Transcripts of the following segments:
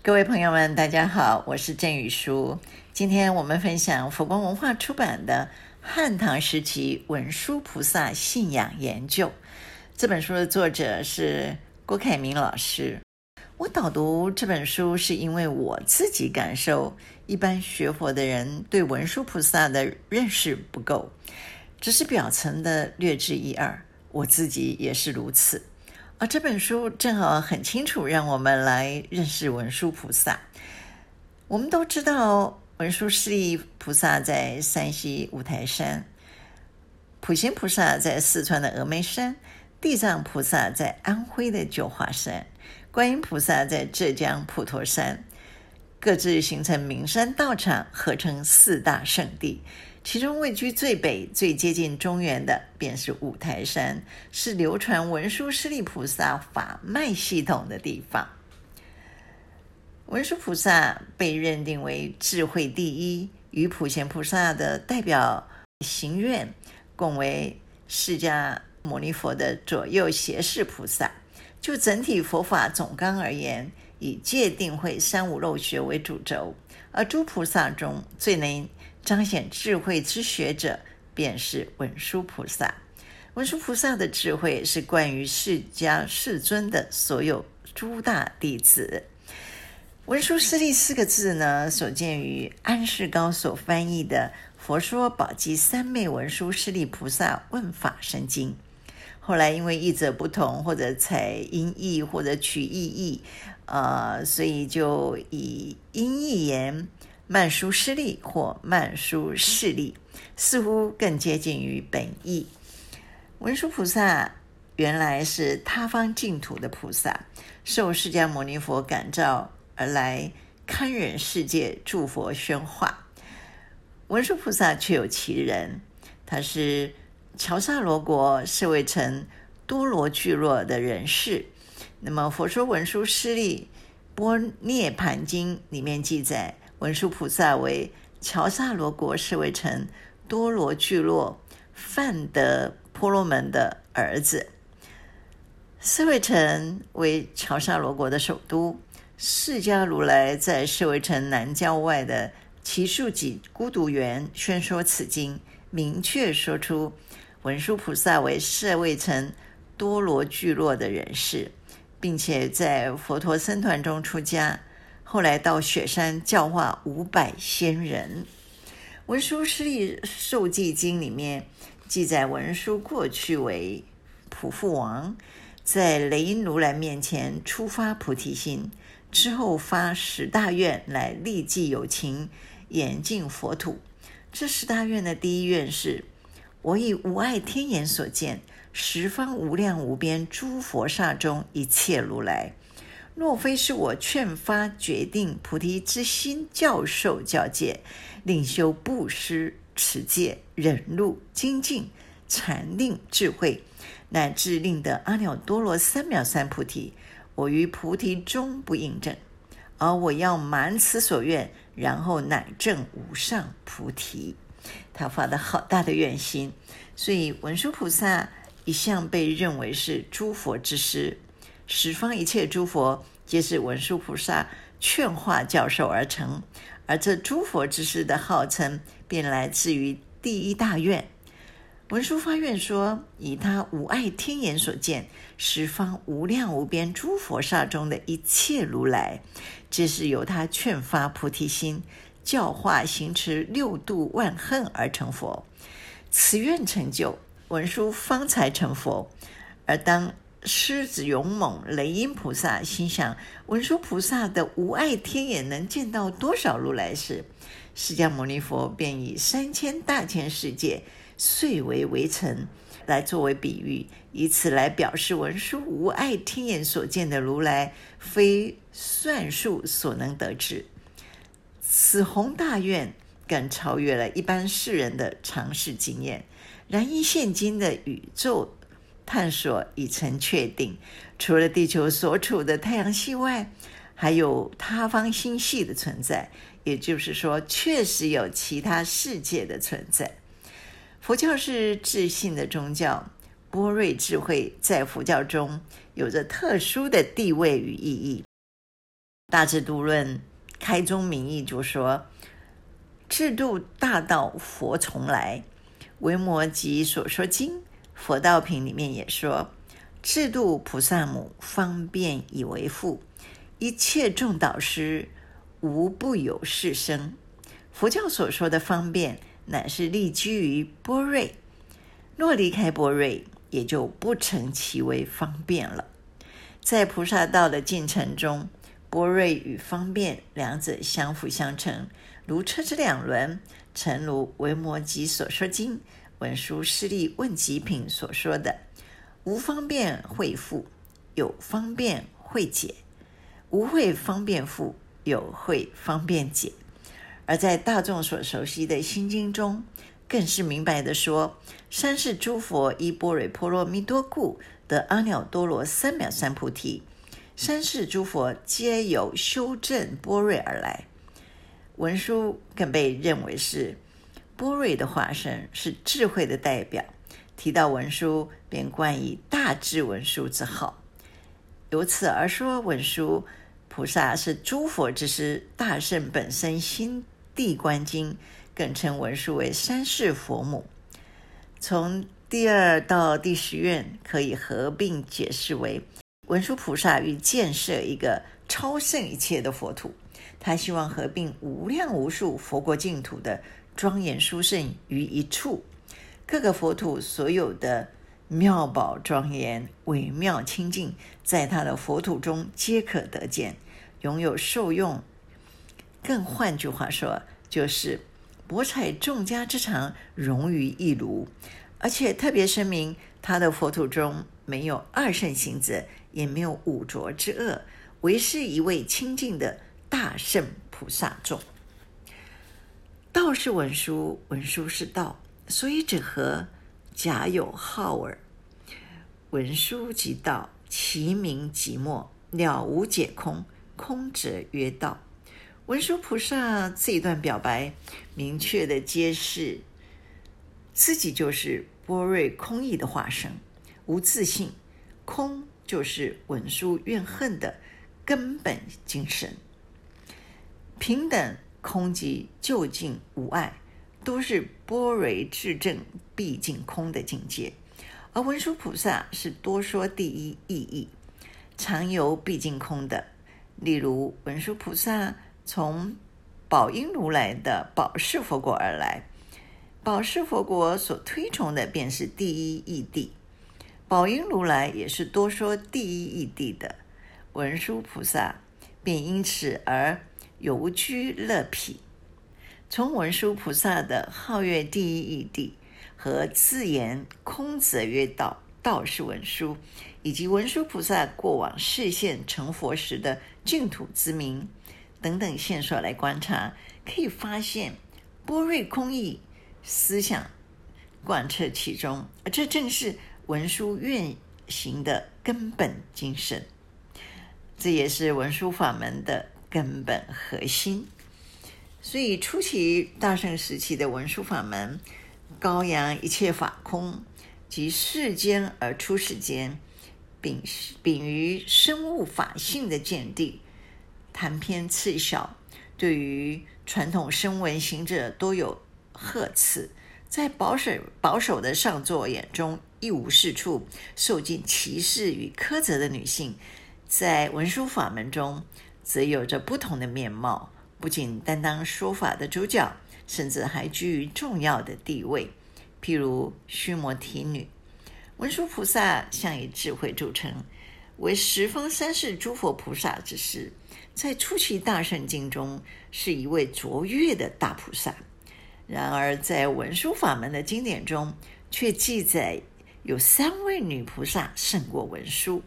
各位朋友们，大家好，我是郑宇书。今天我们分享佛光文化出版的《汉唐时期文殊菩萨信仰研究》这本书的作者是郭凯明老师。我导读这本书是因为我自己感受，一般学佛的人对文殊菩萨的认识不够，只是表层的略知一二。我自己也是如此。而这本书正好很清楚，让我们来认识文殊菩萨。我们都知道，文殊师利菩萨在山西五台山，普贤菩萨在四川的峨眉山，地藏菩萨在安徽的九华山，观音菩萨在浙江普陀山，各自形成名山道场，合称四大圣地。其中位居最北、最接近中原的，便是五台山，是流传文殊师利菩萨法脉系统的地方。文殊菩萨被认定为智慧第一，与普贤菩萨的代表行愿，共为释迦牟尼佛的左右胁侍菩萨。就整体佛法总纲而言，以戒定慧三无漏学为主轴，而诸菩萨中最能彰显智慧之学者，便是文殊菩萨。文殊菩萨的智慧是关于释迦世尊的所有诸大弟子。文殊师利四个字呢，所见于安世高所翻译的《佛说宝积三昧文殊师利菩萨问法神经》。后来因为译者不同，或者采音译，或者取意译，呃，所以就以音译言。曼殊师利或曼殊势利，似乎更接近于本意。文殊菩萨原来是他方净土的菩萨，受释迦牟尼佛感召而来堪忍世界助佛宣化。文殊菩萨确有其人，他是乔萨罗国舍卫城多罗聚落的人士。那么《佛说文殊师利波涅盘经》里面记载。文殊菩萨为乔萨罗国舍卫城多罗聚落范德婆罗门的儿子。舍卫城为乔萨罗国的首都。释迦如来在舍卫城南郊外的奇树几孤独园宣说此经，明确说出文殊菩萨为舍卫城多罗聚落的人士，并且在佛陀僧团中出家。后来到雪山教化五百仙人，《文殊师利受记经》里面记载，文殊过去为普覆王，在雷音如来面前初发菩提心，之后发十大愿来利济有情，演进佛土。这十大愿的第一愿是：我以无碍天眼所见，十方无量无边诸佛刹中一切如来。若非是我劝发决定菩提之心，教授教诫，令修布施、持戒、忍辱、精进、禅定、智慧，乃至令得阿耨多罗三藐三菩提，我于菩提终不应证。而我要满此所愿，然后乃证无上菩提。他发的好大的愿心，所以文殊菩萨一向被认为是诸佛之师。十方一切诸佛皆是文殊菩萨劝化教授而成，而这诸佛之师的号称便来自于第一大愿。文殊发愿说：“以他无碍天眼所见，十方无量无边诸佛刹中的一切如来，皆是由他劝发菩提心，教化行持六度万恨而成佛。此愿成就，文殊方才成佛。而当。”狮子勇猛雷音菩萨心想：文殊菩萨的无碍天眼能见到多少如来时，释迦牟尼佛便以三千大千世界碎为围城来作为比喻，以此来表示文殊无碍天眼所见的如来，非算数所能得知。此宏大愿更超越了一般世人的常识经验。然依现今的宇宙。探索已成确定，除了地球所处的太阳系外，还有他方星系的存在。也就是说，确实有其他世界的存在。佛教是智信的宗教，般若智慧在佛教中有着特殊的地位与意义。大智度论开宗明义就说：“智度大道，佛从来。”维摩詰所说经，佛道品里面也说：“智度菩萨母，方便以为父。一切众导师，无不有是生。”佛教所说的方便，乃是立基于波若。若离开波瑞，也就不成其为方便了。在菩萨道的进程中，波瑞与方便两者相辅相成，如车之两轮。诚如维摩诘所说经文殊师利问疾品所说的：“无方便会复，有方便会解；无会方便复，有会方便解。”而在大众所熟悉的心经中，更是明白地说：“三世诸佛依般若波罗蜜多故，得阿耨多罗三藐三菩提。三世诸佛皆由修证般若而来。”文殊更被认为是般若的化身，是智慧的代表。提到文殊，便冠以大智文殊之号。由此而说，文殊菩萨是诸佛之师，大圣本身心地观经，更称文殊为三世佛母。从第二到第十愿可以合并解释为文殊菩萨欲建设一个超胜一切的佛土，他希望合并无量无数佛国净土的庄严殊胜于一处，各个佛土所有的妙宝庄严、微妙清净，在他的佛土中皆可得见，拥有受用。更换句话说，就是博采众家之长，融于一炉。而且特别声明，他的佛土中没有二圣行者，也没有五浊之恶，唯是一位清净的大圣菩萨众。道是文殊，文殊是道，所以者何？假有号耳。文殊即道，其名即末，了无解空，空者曰道。文殊菩萨这一段表白，明确地揭示自己就是般若空义的化身，无自信，空就是文殊怨恨的根本精神。平等空寂究竟无碍，都是般若智证毕竟空的境界。而文殊菩萨是多说第一义义，常游毕竟空的。例如文殊菩萨。从宝音如来的宝势佛国而来，宝势佛国所推崇的便是第一义谛。宝音如来也是多说第一义谛的，文殊菩萨便因此而游居乐彼。从文殊菩萨的号曰第一义谛和自言空则曰道，道是文殊，以及文殊菩萨过往示现成佛时的净土之名。等等线索来观察，可以发现般若空义思想贯彻其中，而这正是文殊愿行的根本精神，这也是文殊法门的根本核心。所以初期大圣时期的文殊法门，高扬一切法空，即世间而出世间，秉秉于生物法性的见地。谈篇次小，对于传统声闻行者都有呵斥，在保守保守的上座眼中一无是处，受尽歧视与苛责的女性，在文殊法门中则有着不同的面貌，不仅担当说法的主角，甚至还居于重要的地位。譬如须摩提女，文殊菩萨向以智慧著称，为十方三世诸佛菩萨之师。在初期大圣经中，是一位卓越的大菩萨。然而，在文殊法门的经典中，却记载有三位女菩萨胜过文殊。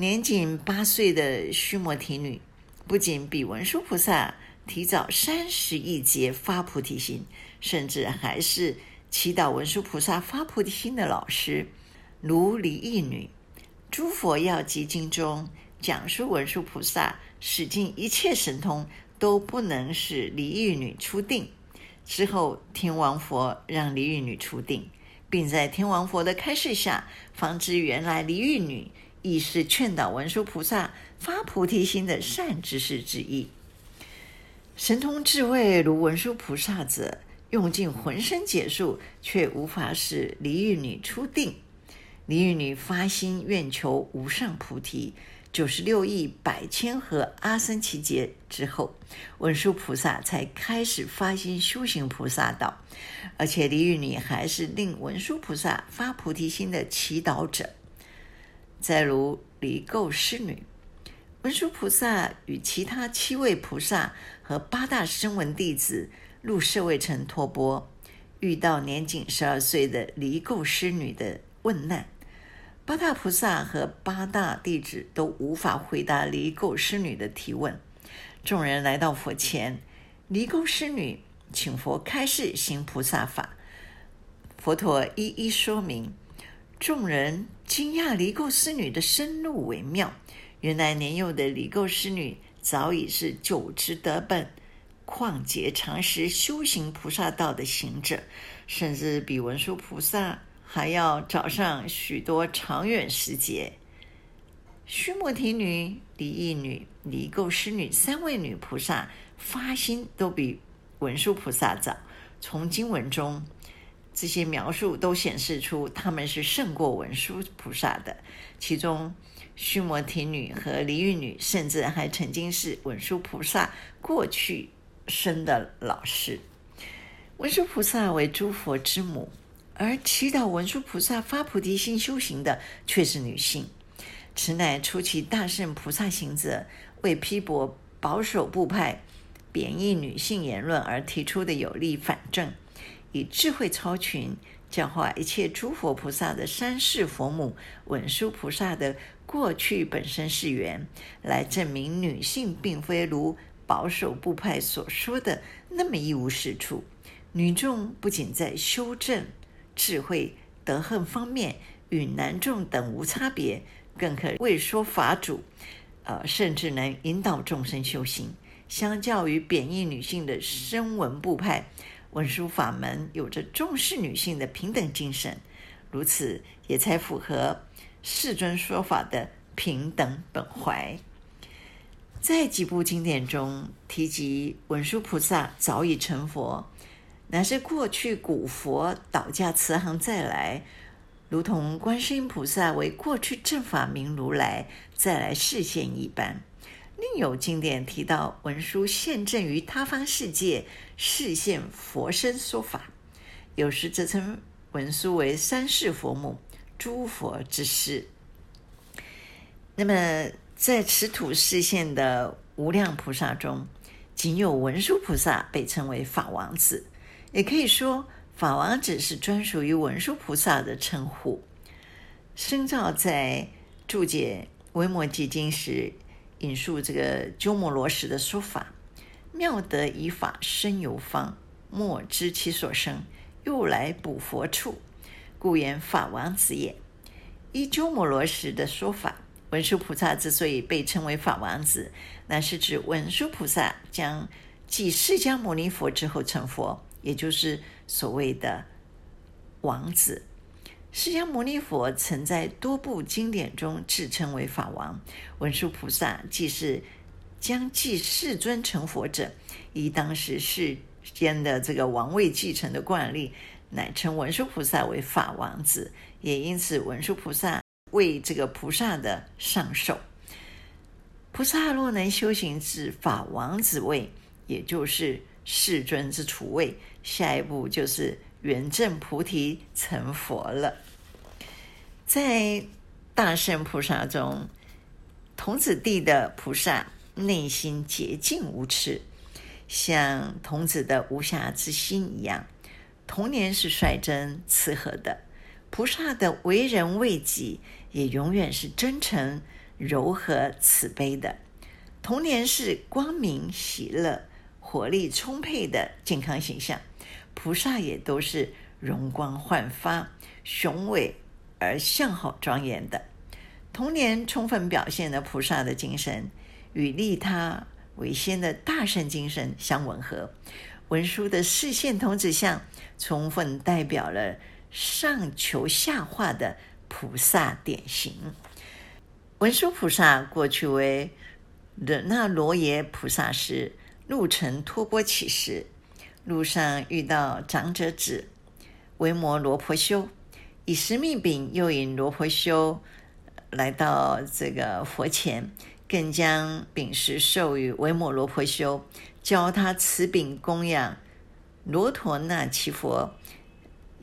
年仅八岁的须摩提女，不仅比文殊菩萨提早三十亿劫发菩提心，甚至还是祈祷文殊菩萨发菩提心的老师。如离异女，《诸佛要集经》中。讲述文殊菩萨使尽一切神通，都不能使离异女出定。之后，天王佛让离异女出定，并在天王佛的开示下，方知原来离异女亦是劝导文殊菩萨发菩提心的善知识之一。神通智慧如文殊菩萨者，用尽浑身解数，却无法使离欲女出定。离欲女发心愿求无上菩提，九十六亿百千和阿僧祇劫之后，文殊菩萨才开始发心修行菩萨道。而且离欲女还是令文殊菩萨发菩提心的祈祷者。再如离垢师女。文殊菩萨与其他七位菩萨和八大声闻弟子入舍卫城托钵，遇到年仅十二岁的离垢师女的问难，八大菩萨和八大弟子都无法回答离垢师女的提问。众人来到佛前，离垢师女请佛开示行菩萨法，佛陀一一说明。众人惊讶离垢师女的深入微妙。原来年幼的离垢师女早已是久持德本、旷劫长时修行菩萨道的行者，甚至比文殊菩萨还要早上许多长远时节。须摩提女、离异女、离垢师女三位女菩萨发心都比文殊菩萨早。从经文中这些描述都显示出他们是胜过文殊菩萨的，其中。须摩提女和离欲女，甚至还曾经是文殊菩萨过去生的老师。文殊菩萨为诸佛之母，而祈祷文殊菩萨发菩提心修行的却是女性。此乃初期大乘菩萨行者为批驳保守部派贬抑女性言论而提出的有力反证，以智慧超群教化一切诸佛菩萨的三世佛母文殊菩萨的。过去本身是缘，来证明女性并非如保守部派所说的那么一无是处。女众不仅在修正、智慧、德行方面与男众等无差别，更可为说法主，呃，甚至能引导众生修行。相较于贬抑女性的声闻部派，文殊法门有着重视女性的平等精神，如此也才符合。世尊说法的平等本怀，在几部经典中提及文殊菩萨早已成佛，乃是过去古佛倒驾慈航再来，如同观世音菩萨为过去正法明如来再来示现一般。另有经典提到文殊现证于他方世界示现佛身说法，有时则称文殊为三世佛母。诸佛之师。那么，在此土示现的无量菩萨中，仅有文殊菩萨被称为法王子，也可以说，法王子是专属于文殊菩萨的称呼。深照在注解《维摩詰经》时，引述这个鸠摩罗什的说法：“妙得以法生有方，莫知其所生，又来补佛处。”故言法王子也。依鸠摩罗什的说法，文殊菩萨之所以被称为法王子，那是指文殊菩萨将继释迦牟尼佛之后成佛，也就是所谓的王子。释迦牟尼佛曾在多部经典中自称为法王，文殊菩萨既是将继世尊成佛者，以当时世间的这个王位继承的惯例。乃称文殊菩萨为法王子，也因此文殊菩萨为这个菩萨的上首。菩萨若能修行至法王子位，也就是世尊之处位，下一步就是圆证菩提成佛了。在大圣菩萨中，童子地的菩萨内心洁净无耻，像童子的无瑕之心一样。童年是率真慈和的，菩萨的为人为己也永远是真诚、柔和、慈悲的。童年是光明、喜乐、活力充沛的健康形象，菩萨也都是容光焕发、雄伟而相好庄严的。童年充分表现了菩萨的精神，与利他为先的大圣精神相吻合。文殊的示现童子像，充分代表了上求下化的菩萨典型。文殊菩萨过去为惹那罗耶菩萨时，路程托钵乞食，路上遇到长者子维摩罗婆修，以十密饼诱引罗婆修来到这个佛前，更将饼食授予维摩罗婆修，教他此饼供养罗陀那只佛，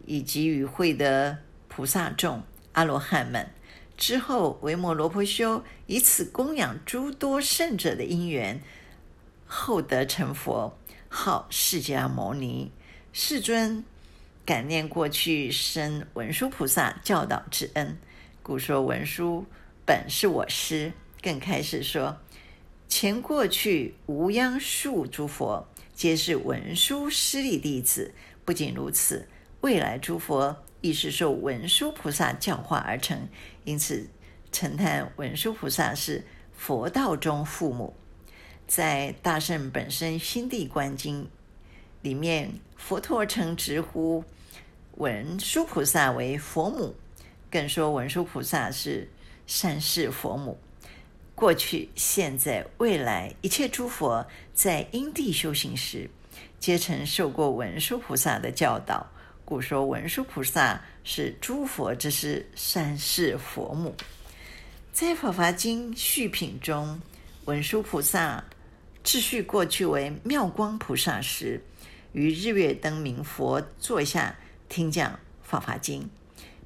以及与会的菩萨众阿罗汉们。之后，维摩罗婆修以此供养诸多圣者的因缘，后得成佛，号释迦牟尼。世尊感念过去生文殊菩萨教导之恩，故说文殊本是我师。更开始说，前过去无央数诸佛，皆是文殊师利弟子。不仅如此，未来诸佛。亦是受文殊菩萨教化而成，因此称叹文殊菩萨是佛道中父母。在《大圣本身心地观经》里面，佛陀曾直呼文殊菩萨为佛母，更说文殊菩萨是三世佛母。过去、现在、未来一切诸佛在因地修行时，皆曾受过文殊菩萨的教导。故说文殊菩萨是诸佛之师，三世佛母。在《法华经》序品中，文殊菩萨自叙过去为妙光菩萨时，于日月灯明佛座下听讲《法华经》，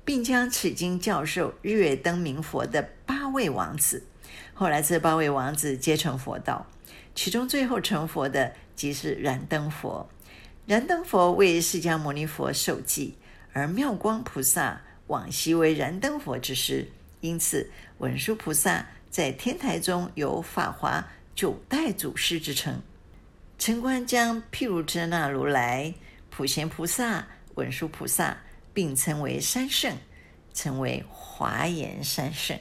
并将此经教授日月灯明佛的八位王子。后来这八位王子皆成佛道，其中最后成佛的即是燃灯佛。燃灯佛为释迦牟尼佛授记，而妙光菩萨往昔为燃灯佛之师，因此文殊菩萨在天台中有法华九代祖师之称。城关将毗卢遮那如来、普贤菩萨、文殊菩萨并称为三圣，称为华严三圣。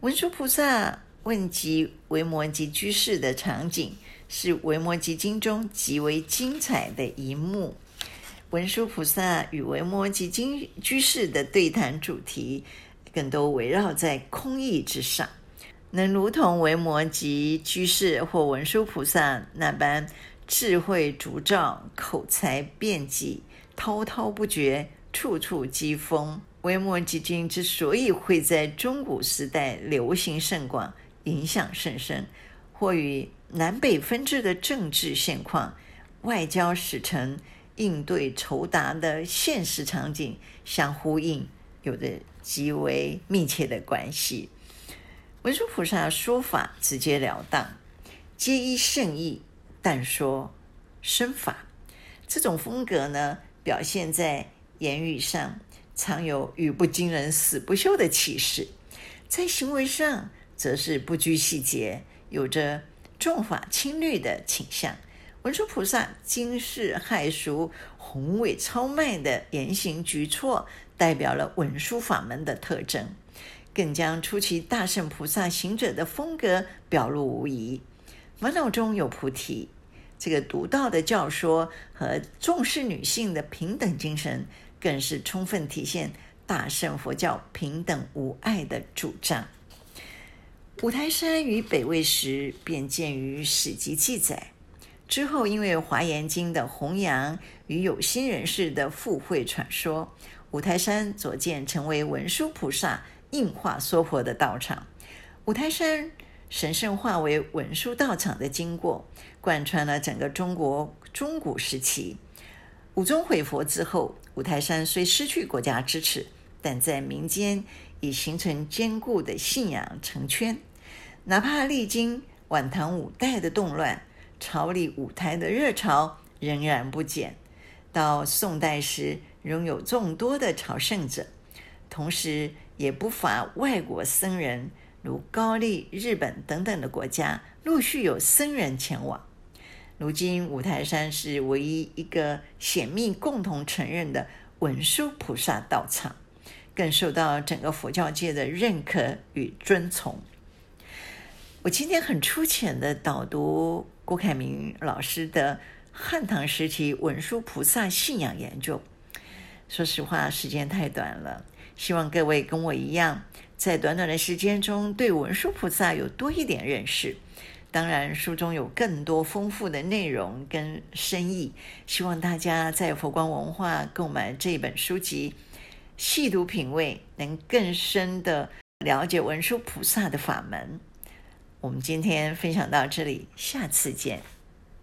文殊菩萨问及维摩诘居士的场景。是《维摩诘经》中极为精彩的一幕。文殊菩萨与维摩诘居居士的对谈主题，更多围绕在空义之上。能如同维摩诘居士或文殊菩萨那般智慧烛照、口才辩捷、滔滔不绝、处处讥讽。《维摩诘经》之所以会在中古时代流行甚广、影响甚深，或与南北分治的政治现况、外交使臣应对酬答的现实场景相呼应，有着极为密切的关系。文殊菩萨说法直截了当，皆依圣意，但说身法。这种风格呢，表现在言语上，常有语不惊人死不休的气势；在行为上，则是不拘细节，有着。重法轻律的倾向，文殊菩萨惊世骇俗、宏伟超迈的言行举措，代表了文殊法门的特征，更将出其大乘菩萨行者的风格表露无遗。烦恼中有菩提，这个独到的教说和重视女性的平等精神，更是充分体现大乘佛教平等无碍的主张。五台山于北魏时便见于史籍记载，之后因为《华严经》的弘扬与有心人士的附会传说，五台山左见成为文殊菩萨硬化娑婆的道场。五台山神圣化为文殊道场的经过，贯穿了整个中国中古时期。武宗毁佛之后，五台山虽失去国家支持，但在民间已形成坚固的信仰成圈。哪怕历经晚唐五代的动乱，朝里五台的热潮仍然不减。到宋代时，仍有众多的朝圣者，同时也不乏外国僧人，如高丽、日本等等的国家，陆续有僧人前往。如今，五台山是唯一一个显密共同承认的文殊菩萨道场，更受到整个佛教界的认可与尊崇。我今天很粗浅的导读郭凯明老师的汉唐时期文殊菩萨信仰研究。说实话，时间太短了，希望各位跟我一样，在短短的时间中对文殊菩萨有多一点认识。当然，书中有更多丰富的内容跟深意，希望大家在佛光文化购买这本书籍，细读品味，能更深的了解文殊菩萨的法门。我们今天分享到这里，下次见。